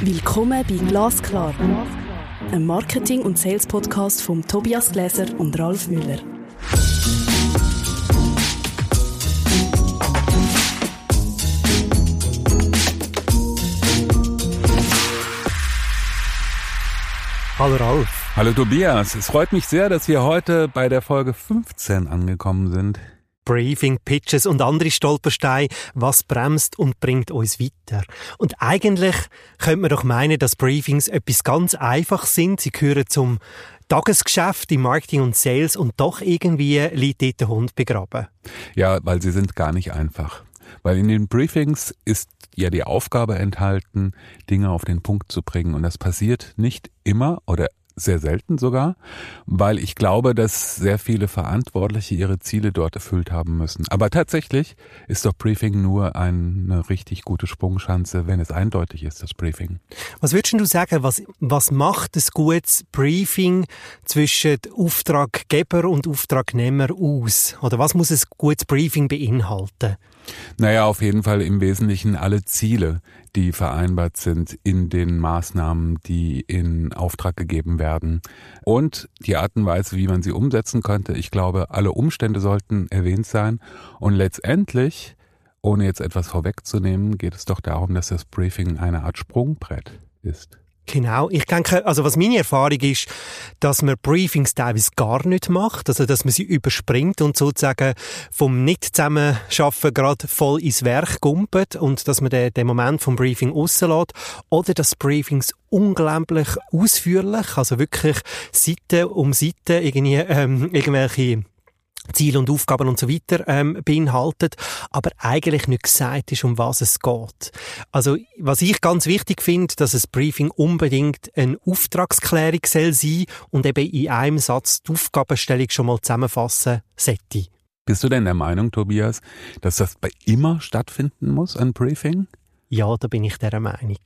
Willkommen bei Glasklar, einem Marketing- und Sales-Podcast von Tobias Gläser und Ralf Müller. Hallo Ralf. Hallo Tobias, es freut mich sehr, dass wir heute bei der Folge 15 angekommen sind. Briefing, Pitches und andere Stolpersteine, was bremst und bringt uns weiter. Und eigentlich könnte man doch meinen, dass Briefings etwas ganz einfach sind. Sie gehören zum Tagesgeschäft im Marketing und Sales und doch irgendwie liegt dort der Hund begraben. Ja, weil sie sind gar nicht einfach. Weil in den Briefings ist ja die Aufgabe enthalten, Dinge auf den Punkt zu bringen. Und das passiert nicht immer oder sehr selten sogar, weil ich glaube, dass sehr viele Verantwortliche ihre Ziele dort erfüllt haben müssen. Aber tatsächlich ist doch Briefing nur eine richtig gute Sprungschanze, wenn es eindeutig ist, das Briefing. Was würdest du sagen, was, was macht ein gutes Briefing zwischen Auftraggeber und Auftragnehmer aus? Oder was muss ein gutes Briefing beinhalten? Naja, auf jeden Fall im Wesentlichen alle Ziele, die vereinbart sind in den Maßnahmen, die in Auftrag gegeben werden. Und die Art und Weise, wie man sie umsetzen könnte. Ich glaube, alle Umstände sollten erwähnt sein. Und letztendlich, ohne jetzt etwas vorwegzunehmen, geht es doch darum, dass das Briefing eine Art Sprungbrett ist. Genau. Ich denke, also was meine Erfahrung ist, dass man Briefings teilweise gar nicht macht, also dass man sie überspringt und sozusagen vom Nicht-Zusammenschaffen gerade voll ins Werk gumpet und dass man den, den Moment vom Briefing rauslässt oder dass Briefings unglaublich ausführlich, also wirklich Seite um Seite irgendwie ähm, irgendwelche Ziele und Aufgaben und so weiter ähm, beinhaltet, aber eigentlich nicht gesagt ist, um was es geht. Also was ich ganz wichtig finde, dass ein Briefing unbedingt eine Auftragsklärung soll sein und eben in einem Satz die Aufgabenstellung schon mal zusammenfassen sollte. Bist du denn der Meinung, Tobias, dass das bei immer stattfinden muss, ein Briefing? Ja, da bin ich der Meinung.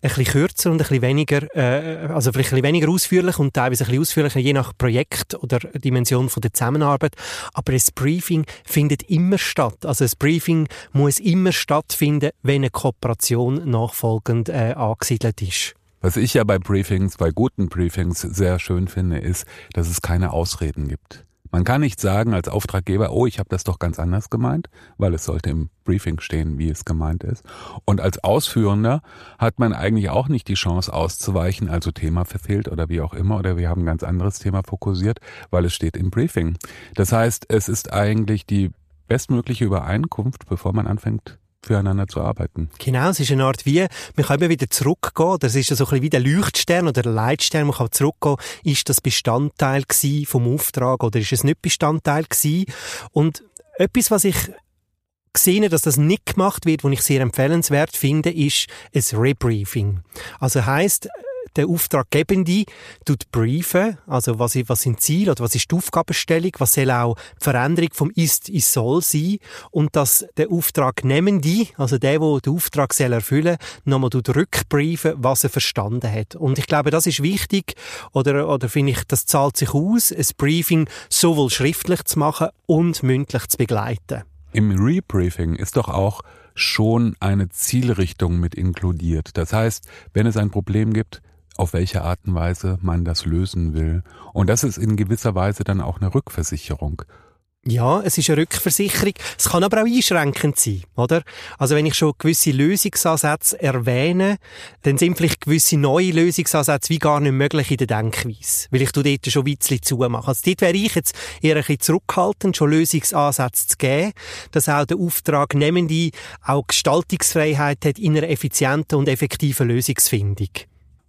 Ein bisschen kürzer und ein bisschen weniger, äh, also vielleicht ein bisschen weniger ausführlich und teilweise ein bisschen ausführlicher, je nach Projekt oder Dimension von der Zusammenarbeit. Aber ein Briefing findet immer statt. Also ein Briefing muss immer stattfinden, wenn eine Kooperation nachfolgend äh, angesiedelt ist. Was ich ja bei Briefings, bei guten Briefings sehr schön finde, ist, dass es keine Ausreden gibt. Man kann nicht sagen als Auftraggeber, oh, ich habe das doch ganz anders gemeint, weil es sollte im Briefing stehen, wie es gemeint ist. Und als Ausführender hat man eigentlich auch nicht die Chance auszuweichen, also Thema verfehlt oder wie auch immer, oder wir haben ein ganz anderes Thema fokussiert, weil es steht im Briefing. Das heißt, es ist eigentlich die bestmögliche Übereinkunft, bevor man anfängt, füreinander zu arbeiten. Genau, es ist eine Art wie, man kann immer wieder zurückgehen, das ist so ein bisschen wie der Leuchtstern oder der Leitstern, man kann zurückgehen, ist das Bestandteil vom Auftrag oder ist es nicht Bestandteil gewesen? Und etwas, was ich gesehen, dass das nicht gemacht wird, was ich sehr empfehlenswert finde, ist ein Rebriefing. Also heißt, der Auftraggebende tut briefen, also was, was sind Ziele oder was ist die Aufgabenstellung, was soll auch die Veränderung vom Ist ins Soll sein und dass der Auftragnehmende, also der, der den Auftrag soll erfüllen nochmal rückbriefen, was er verstanden hat. Und ich glaube, das ist wichtig oder, oder finde ich, das zahlt sich aus, ein Briefing sowohl schriftlich zu machen und mündlich zu begleiten. Im Rebriefing ist doch auch schon eine Zielrichtung mit inkludiert. Das heißt, wenn es ein Problem gibt, auf welche Art und Weise man das lösen will. Und das ist in gewisser Weise dann auch eine Rückversicherung. Ja, es ist eine Rückversicherung. Es kann aber auch einschränkend sein, oder? Also wenn ich schon gewisse Lösungsansätze erwähne, dann sind vielleicht gewisse neue Lösungsansätze wie gar nicht möglich in der Denkweise. Weil ich dort schon ein bisschen zumache. Also dort wäre ich jetzt eher ein bisschen zurückhaltend, schon Lösungsansätze zu geben, dass auch der Auftragnehmende auch Gestaltungsfreiheit hat in einer effizienten und effektiven Lösungsfindung.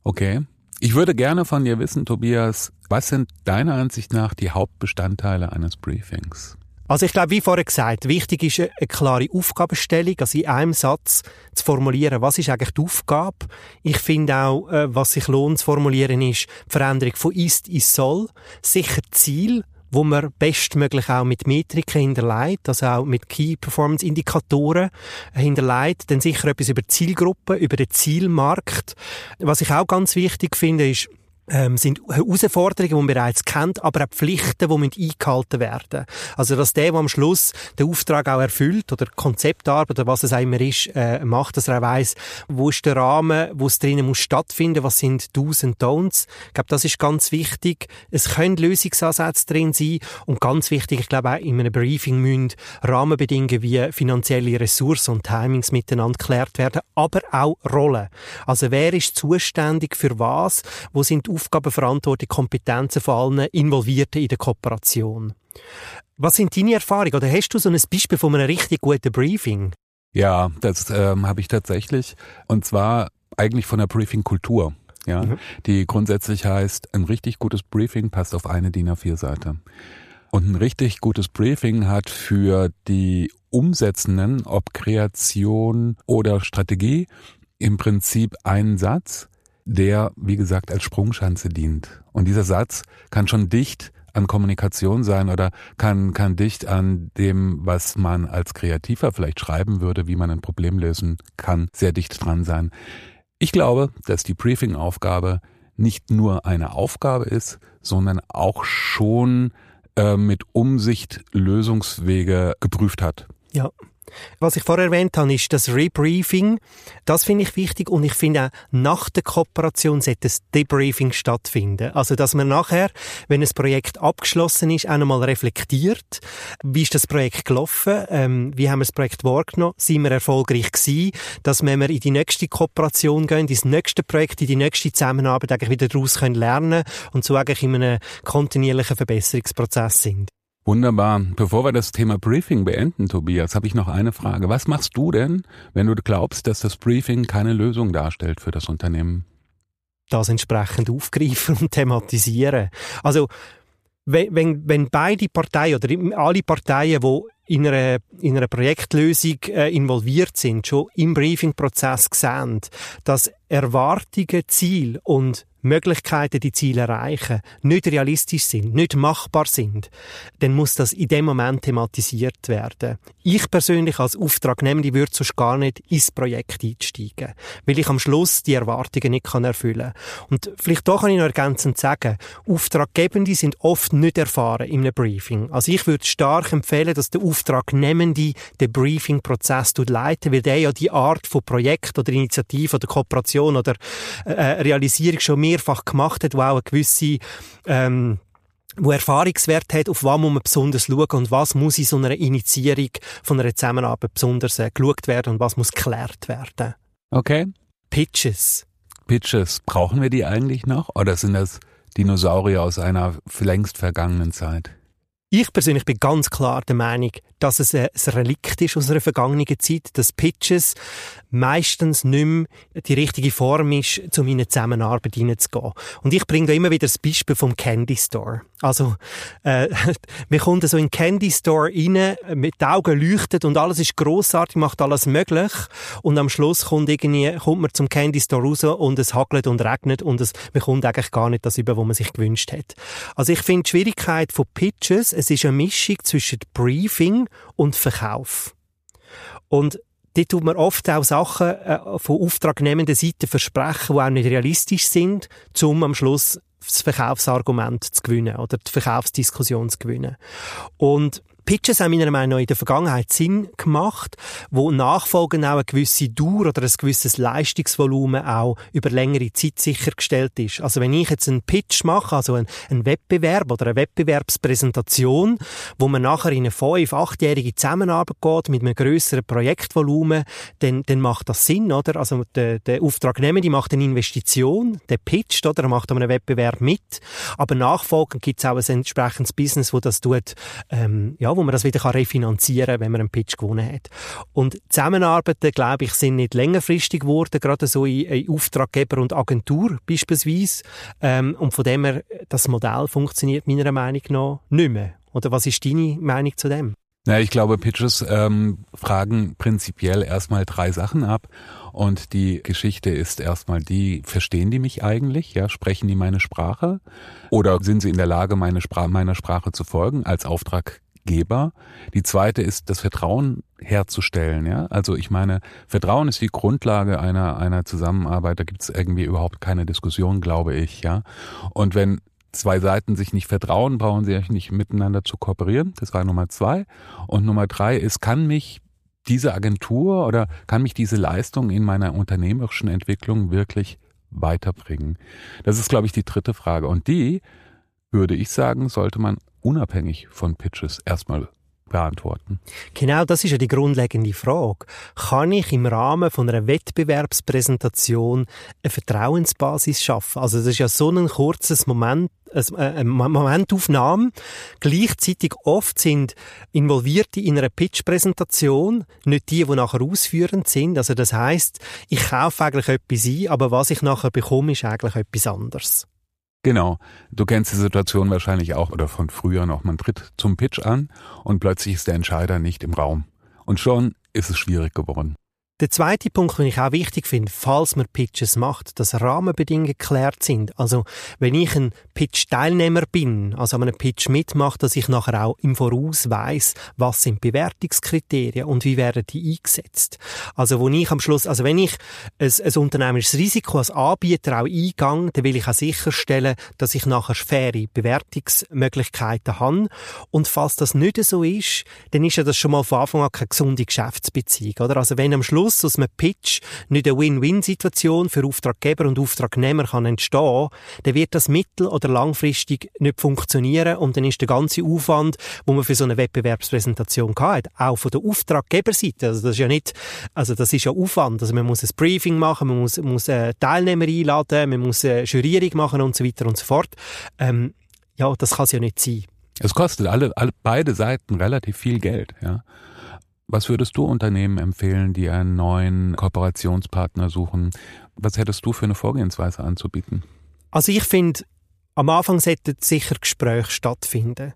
Okay. Ich würde gerne von dir wissen, Tobias, was sind deiner Ansicht nach die Hauptbestandteile eines Briefings? Also ich glaube, wie vorher gesagt, wichtig ist eine klare Aufgabenstellung, also in einem Satz zu formulieren, was ist eigentlich die Aufgabe. Ich finde auch, äh, was sich lohnt zu formulieren, ist die Veränderung von ist ins soll, sicher Ziel, wo man bestmöglich auch mit Metriken hinterlegt, also auch mit Key Performance Indikatoren hinterlegt, dann sicher etwas über Zielgruppen, über den Zielmarkt. Was ich auch ganz wichtig finde, ist ähm, sind Herausforderungen, die man bereits kennt, aber auch Pflichten, die müssen eingehalten werden Also, dass der, der am Schluss den Auftrag auch erfüllt oder Konzeptarbeit oder was es auch immer ist, äh, macht, dass er auch weiss, wo ist der Rahmen, wo es drinnen muss stattfinden, was sind Do's und Don'ts. Ich glaube, das ist ganz wichtig. Es können Lösungsansätze drin sein und ganz wichtig, ich glaube auch in einem Briefing müssen Rahmenbedingungen wie finanzielle Ressourcen und Timings miteinander geklärt werden, aber auch Rollen. Also, wer ist zuständig für was? Wo sind Aufgabenverantwortung, Kompetenzen von allen Involvierten in der Kooperation. Was sind deine Erfahrungen? Oder hast du so ein Beispiel von einem richtig guten Briefing? Ja, das ähm, habe ich tatsächlich. Und zwar eigentlich von der Briefing-Kultur. Ja, mhm. die grundsätzlich heißt, ein richtig gutes Briefing passt auf eine DIN A4-Seite. Und ein richtig gutes Briefing hat für die Umsetzenden, ob Kreation oder Strategie, im Prinzip einen Satz, der, wie gesagt, als Sprungschanze dient. Und dieser Satz kann schon dicht an Kommunikation sein oder kann, kann dicht an dem, was man als Kreativer vielleicht schreiben würde, wie man ein Problem lösen kann, sehr dicht dran sein. Ich glaube, dass die Briefing-Aufgabe nicht nur eine Aufgabe ist, sondern auch schon äh, mit Umsicht Lösungswege geprüft hat. Ja, was ich vorher erwähnt habe, ist das Rebriefing. Das finde ich wichtig und ich finde auch, nach der Kooperation sollte das Debriefing stattfinden. Also, dass man nachher, wenn ein Projekt abgeschlossen ist, auch nochmal reflektiert. Wie ist das Projekt gelaufen? Ähm, wie haben wir das Projekt wahrgenommen? Sind wir erfolgreich gewesen? Dass wenn wir in die nächste Kooperation gehen, ins nächste Projekt, in die nächste Zusammenarbeit eigentlich wieder daraus können lernen und so eigentlich in einem kontinuierlichen Verbesserungsprozess sind. Wunderbar. Bevor wir das Thema Briefing beenden, Tobias, habe ich noch eine Frage. Was machst du denn, wenn du glaubst, dass das Briefing keine Lösung darstellt für das Unternehmen? Das entsprechend aufgreifen und thematisieren. Also, wenn, wenn, wenn beide Parteien oder alle Parteien, die in einer, in einer Projektlösung äh, involviert sind, schon im Briefing-Prozess sehen, dass Erwartungen, Ziel und Möglichkeiten, die Ziele erreichen, nicht realistisch sind, nicht machbar sind, dann muss das in dem Moment thematisiert werden. Ich persönlich als Auftragnehmende würde sonst gar nicht ins Projekt einsteigen, weil ich am Schluss die Erwartungen nicht erfüllen kann. Und vielleicht doch kann ich noch ergänzend sagen, Auftraggebende sind oft nicht erfahren in einem Briefing. Also ich würde stark empfehlen, dass der Auftragnehmende den Briefing-Prozess leiten, weil der ja die Art von Projekt oder Initiative oder Kooperation oder äh, Realisierung schon mehrfach gemacht hat, wo auch eine gewisse ähm, wo Erfahrungswert hat, auf was muss man besonders schauen und was muss in so einer Initiierung von einer Zusammenarbeit besonders äh, geschaut werden und was muss geklärt werden. Okay. Pitches. Pitches, brauchen wir die eigentlich noch oder sind das Dinosaurier aus einer längst vergangenen Zeit? Ich persönlich bin ganz klar der Meinung, dass es ein Relikt ist aus einer vergangenen Zeit, dass Pitches meistens nicht mehr die richtige Form ist, um in eine Zusammenarbeit hineinzugehen. Und ich bringe da immer wieder das Beispiel vom Candy Store. Also, äh, wir kommen so in den Candy Store rein, mit den Augen leuchtet und alles ist grossartig, macht alles möglich. Und am Schluss kommt irgendwie, kommt man zum Candy Store raus und es hagelt und regnet und es, man kommt eigentlich gar nicht das über, was man sich gewünscht hat. Also ich finde die Schwierigkeit von Pitches, es ist eine Mischung zwischen Briefing und Verkauf. Und Dort tut man oft auch Sachen äh, von auftragnehmenden Seite versprechen, die auch nicht realistisch sind, um am Schluss das Verkaufsargument zu gewinnen oder die Verkaufsdiskussion zu gewinnen. Und Pitches haben meiner Meinung nach in der Vergangenheit Sinn gemacht, wo nachfolgend auch eine gewisse Dauer oder ein gewisses Leistungsvolumen auch über längere Zeit sichergestellt ist. Also wenn ich jetzt einen Pitch mache, also einen, Wettbewerb oder eine Wettbewerbspräsentation, wo man nachher in eine fünf-, achtjährige Zusammenarbeit geht mit einem grösseren Projektvolumen, dann, dann macht das Sinn, oder? Also der, der Auftragnehmer, die macht eine Investition, der pitcht, oder? Er macht an einem Wettbewerb mit. Aber nachfolgend gibt es auch ein entsprechendes Business, wo das tut, ähm, ja, wo man das wieder refinanzieren kann, wenn man einen Pitch gewonnen hat. Und Zusammenarbeiten, glaube ich, sind nicht längerfristig geworden, gerade so in, in Auftraggeber und Agentur beispielsweise. Ähm, und von dem her, das Modell funktioniert meiner Meinung nach nicht mehr. Oder was ist deine Meinung zu dem? Ja, ich glaube, Pitches ähm, fragen prinzipiell erstmal drei Sachen ab. Und die Geschichte ist erstmal die, verstehen die mich eigentlich? Ja, sprechen die meine Sprache? Oder sind sie in der Lage, meine Spra meiner Sprache zu folgen als Auftrag Auftraggeber. Die zweite ist, das Vertrauen herzustellen. Ja, also ich meine, Vertrauen ist die Grundlage einer einer Zusammenarbeit. Da gibt es irgendwie überhaupt keine Diskussion, glaube ich. Ja, und wenn zwei Seiten sich nicht vertrauen, brauchen sie nicht miteinander zu kooperieren. Das war Nummer zwei. Und Nummer drei ist, kann mich diese Agentur oder kann mich diese Leistung in meiner unternehmerischen Entwicklung wirklich weiterbringen? Das ist, glaube ich, die dritte Frage. Und die, würde ich sagen, sollte man unabhängig von Pitches erstmal beantworten. Genau, das ist ja die grundlegende Frage. Kann ich im Rahmen von einer Wettbewerbspräsentation eine Vertrauensbasis schaffen? Also das ist ja so ein kurzes Moment, eine Momentaufnahme. Gleichzeitig oft sind Involvierte in einer Pitch-Präsentation nicht die, die nachher ausführend sind. Also das heißt, ich kaufe eigentlich etwas ein, aber was ich nachher bekomme, ist eigentlich etwas anderes. Genau. Du kennst die Situation wahrscheinlich auch oder von früher noch. Man tritt zum Pitch an und plötzlich ist der Entscheider nicht im Raum. Und schon ist es schwierig geworden. Der zweite Punkt, den ich auch wichtig finde, falls man Pitches macht, dass Rahmenbedingungen geklärt sind. Also, wenn ich ein Pitch-Teilnehmer bin, also an einem Pitch mitmache, dass ich nachher auch im Voraus weiss, was sind Bewertungskriterien und wie werden die eingesetzt. Also, wo ich am Schluss, also wenn ich ein, ein unternehmerisches Risiko als Anbieter auch eingehe, dann will ich auch sicherstellen, dass ich nachher faire Bewertungsmöglichkeiten habe. Und falls das nicht so ist, dann ist ja das schon mal von Anfang an keine gesunde Geschäftsbeziehung, oder? Also, wenn am Schluss Schluss aus einem Pitch nicht eine Win-Win-Situation für Auftraggeber und Auftragnehmer kann entstehen, dann wird das mittel- oder langfristig nicht funktionieren und dann ist der ganze Aufwand, wo man für so eine Wettbewerbspräsentation hat, auch von der Auftraggeberseite, also das ist ja nicht, also das ist ja Aufwand, also man muss ein Briefing machen, man muss, muss äh, Teilnehmer einladen, man muss eine Jurierung machen und so weiter und so fort. Ähm, ja, das kann es ja nicht sein. Es kostet alle, alle beide Seiten relativ viel Geld, ja. Was würdest du Unternehmen empfehlen, die einen neuen Kooperationspartner suchen? Was hättest du für eine Vorgehensweise anzubieten? Also ich finde, am Anfang sollten sicher Gespräche stattfinden.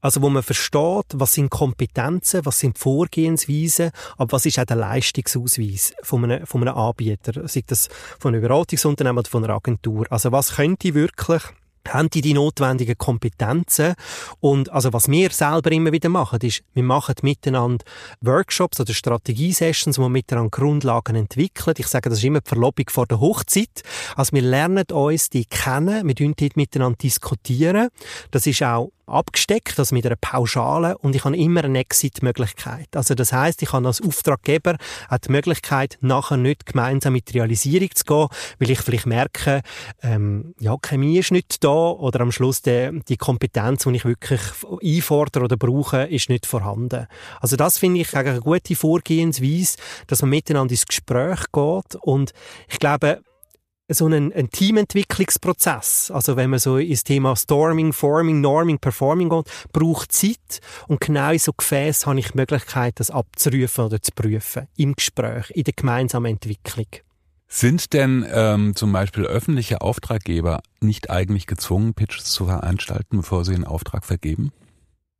Also wo man versteht, was sind Kompetenzen, was sind Vorgehensweisen, aber was ist auch der Leistungsausweis von einem, von einem Anbieter, sei das von einem Beratungsunternehmen oder von einer Agentur. Also was könnte wirklich haben die die notwendigen Kompetenzen? Und also was wir selber immer wieder machen ist wir machen miteinander Workshops oder Strategiesessions wo wir miteinander Grundlagen entwickeln. Ich sage das ist immer die Verlobung vor der Hochzeit. Also wir lernen uns die kennen wir dort miteinander diskutieren. Das ist auch abgesteckt, also mit einer Pauschale und ich habe immer eine Exit-Möglichkeit. Also das heißt, ich habe als Auftraggeber auch die Möglichkeit, nachher nicht gemeinsam mit der Realisierung zu gehen, weil ich vielleicht merke, ähm, ja, Chemie ist nicht da oder am Schluss die, die Kompetenz, die ich wirklich einfordere oder brauche, ist nicht vorhanden. Also das finde ich eigentlich eine gute Vorgehensweise, dass man miteinander ins Gespräch geht und ich glaube, so einen, einen Teamentwicklungsprozess, also wenn man so ins Thema Storming, Forming, Norming, Performing geht, braucht Zeit und genau in so Gefäß habe ich die Möglichkeit, das abzurufen oder zu prüfen im Gespräch, in der gemeinsamen Entwicklung. Sind denn ähm, zum Beispiel öffentliche Auftraggeber nicht eigentlich gezwungen, Pitches zu veranstalten, bevor sie einen Auftrag vergeben?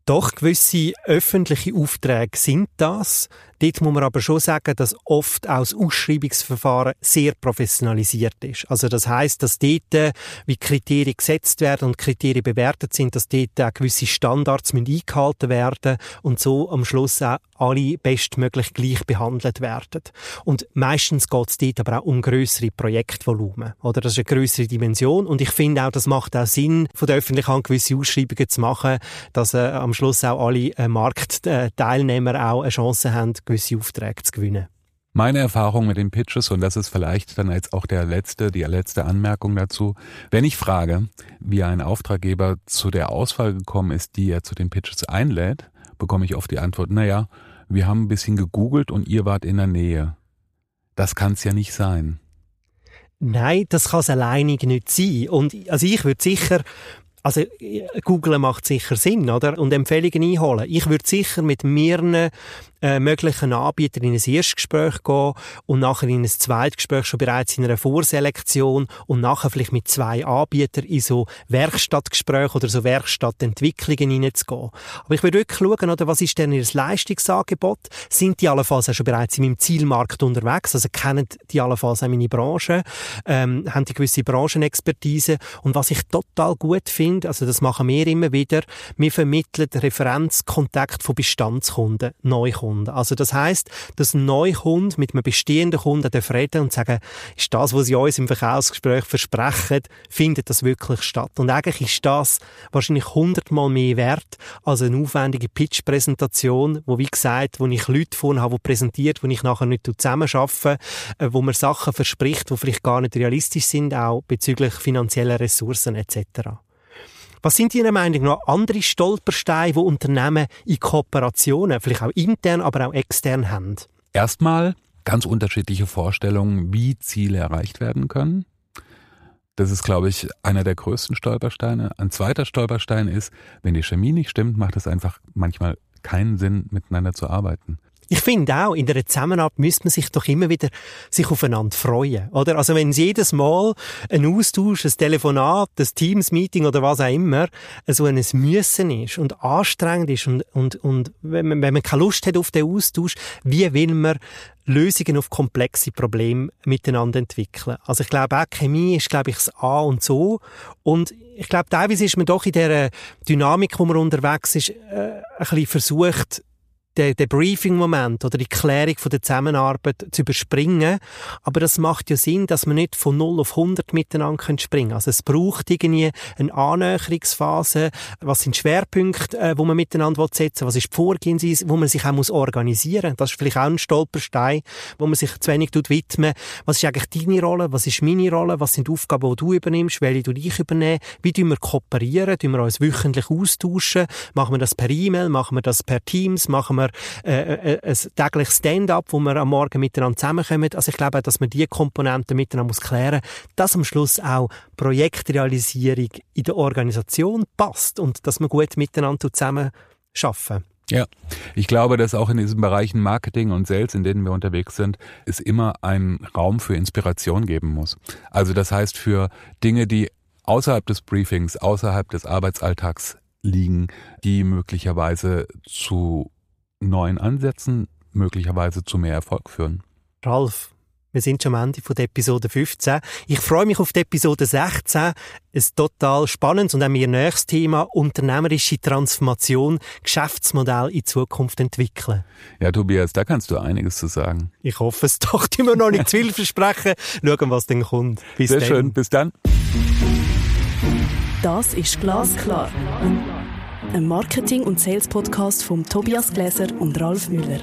Doch, gewisse öffentliche Aufträge sind das. Dort muss man aber schon sagen, dass oft auch das Ausschreibungsverfahren sehr professionalisiert ist. Also das heißt, dass dort, äh, wie Kriterien gesetzt werden und Kriterien bewertet sind, dass dort auch gewisse Standards eingehalten werden und so am Schluss auch alle bestmöglich gleich behandelt werden. Und meistens geht es dort aber auch um größere Projektvolumen. Oder das ist eine größere Dimension. Und ich finde auch, das macht auch Sinn, von der Öffentlichkeit gewisse Ausschreibungen zu machen, dass äh, am Schluss auch alle äh, Marktteilnehmer auch eine Chance haben, gewisse Aufträge zu gewinnen. Meine Erfahrung mit den Pitches, und das ist vielleicht dann jetzt auch der letzte, die letzte Anmerkung dazu. Wenn ich frage, wie ein Auftraggeber zu der Auswahl gekommen ist, die er zu den Pitches einlädt, bekomme ich oft die Antwort, naja, wir haben ein bisschen gegoogelt und ihr wart in der Nähe. Das kann es ja nicht sein. Nein, das kann es alleinig nicht sein. Und also ich würde sicher also Google macht sicher Sinn, oder? Und Empfehlungen einholen. Ich würde sicher mit mehreren äh, möglichen Anbietern in ein Erstgespräch gehen und nachher in ein Zweitgespräch schon bereits in einer Vorselektion und nachher vielleicht mit zwei Anbietern in so Werkstattgespräche oder so Werkstattentwicklungen hineinzugehen. Aber ich würde wirklich schauen, oder, was ist denn ihr Leistungsangebot? Sind die allenfalls auch schon bereits in meinem Zielmarkt unterwegs? Also kennen die allenfalls auch meine Branche? Ähm, haben die gewisse Branchenexpertise? Und was ich total gut finde, also das machen wir immer wieder, wir vermitteln Referenzkontakt von Bestandskunden, Neukunden. Also das heißt, dass ein Neukunde mit einem bestehenden Kunden reden und sagen, ist das, was sie uns im Verkaufsgespräch versprechen, findet das wirklich statt? Und eigentlich ist das wahrscheinlich hundertmal mehr wert als eine aufwendige Pitch-Präsentation, wo wie gesagt, wo ich Leute vorne habe, die präsentiert, wo ich nachher nicht zusammenarbeite, äh, wo man Sachen verspricht, die vielleicht gar nicht realistisch sind, auch bezüglich finanzieller Ressourcen etc. Was sind Ihrer Meinung nach andere Stolpersteine, die Unternehmen in Kooperationen, vielleicht auch intern, aber auch extern haben? Erstmal ganz unterschiedliche Vorstellungen, wie Ziele erreicht werden können. Das ist, glaube ich, einer der größten Stolpersteine. Ein zweiter Stolperstein ist, wenn die Chemie nicht stimmt, macht es einfach manchmal keinen Sinn, miteinander zu arbeiten. Ich finde auch, in der Zusammenarbeit müsste man sich doch immer wieder sich aufeinander freuen, oder? Also wenn es jedes Mal ein Austausch, ein Telefonat, ein Teams-Meeting oder was auch immer so ein Müssen ist und anstrengend ist und, und, und wenn man, wenn man keine Lust hat auf den Austausch, wie will man Lösungen auf komplexe Probleme miteinander entwickeln. Also ich glaube auch Chemie ist, glaube ich, das A und so. Und ich glaube, teilweise ist man doch in der Dynamik, wo man unterwegs ist, äh, ein bisschen versucht, den, den Briefing-Moment oder die Klärung von der Zusammenarbeit zu überspringen. Aber das macht ja Sinn, dass man nicht von 0 auf 100 miteinander springen kann. Also es braucht irgendwie eine Annäherungsphase. Was sind Schwerpunkte, äh, wo man miteinander setzen will? Was ist die Vorgehensweise, wo man sich auch muss organisieren muss? Das ist vielleicht auch ein Stolperstein, wo man sich zu wenig widmen Was ist eigentlich deine Rolle? Was ist meine Rolle? Was sind die Aufgaben, die du übernimmst? Welche du ich übernehmen? Wie tun wir kooperieren? Tun wir uns wöchentlich austauschen? Machen wir das per E-Mail? Machen wir das per Teams? Machen wir wir äh, äh, ein tägliches Stand-up, wo wir am Morgen miteinander zusammenkommen. Also ich glaube, dass man diese Komponenten miteinander muss klären, dass am Schluss auch Projektrealisierung in der Organisation passt und dass man gut miteinander zusammen schaffen. Ja, ich glaube, dass auch in diesen Bereichen Marketing und Sales, in denen wir unterwegs sind, es immer einen Raum für Inspiration geben muss. Also das heißt für Dinge, die außerhalb des Briefings, außerhalb des Arbeitsalltags liegen, die möglicherweise zu neuen Ansätzen möglicherweise zu mehr Erfolg führen. Ralf, wir sind schon am Ende von der Episode 15. Ich freue mich auf die Episode 16. Ein total spannendes und auch mein nächstes Thema, unternehmerische Transformation, Geschäftsmodell in Zukunft entwickeln. Ja, Tobias, da kannst du einiges zu sagen. Ich hoffe es doch, die wir noch nicht zu viel versprechen. Schauen, was denn kommt. Bis Sehr dann. schön, bis dann. Das ist Glasklar ein Marketing- und Sales-Podcast von Tobias Gläser und Ralf Müller.